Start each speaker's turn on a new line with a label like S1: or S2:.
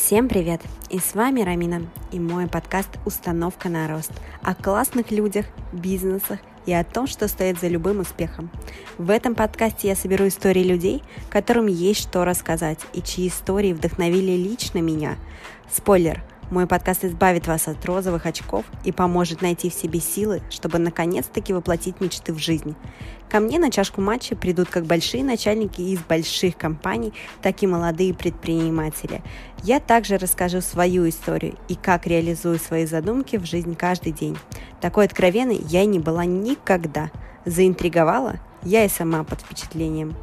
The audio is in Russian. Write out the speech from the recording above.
S1: Всем привет! И с вами Рамина и мой подкаст «Установка на рост» о классных людях, бизнесах и о том, что стоит за любым успехом. В этом подкасте я соберу истории людей, которым есть что рассказать и чьи истории вдохновили лично меня. Спойлер – мой подкаст избавит вас от розовых очков и поможет найти в себе силы, чтобы наконец-таки воплотить мечты в жизнь. Ко мне на чашку матча придут как большие начальники из больших компаний, так и молодые предприниматели. Я также расскажу свою историю и как реализую свои задумки в жизнь каждый день. Такой откровенной я не была никогда. Заинтриговала? Я и сама под впечатлением.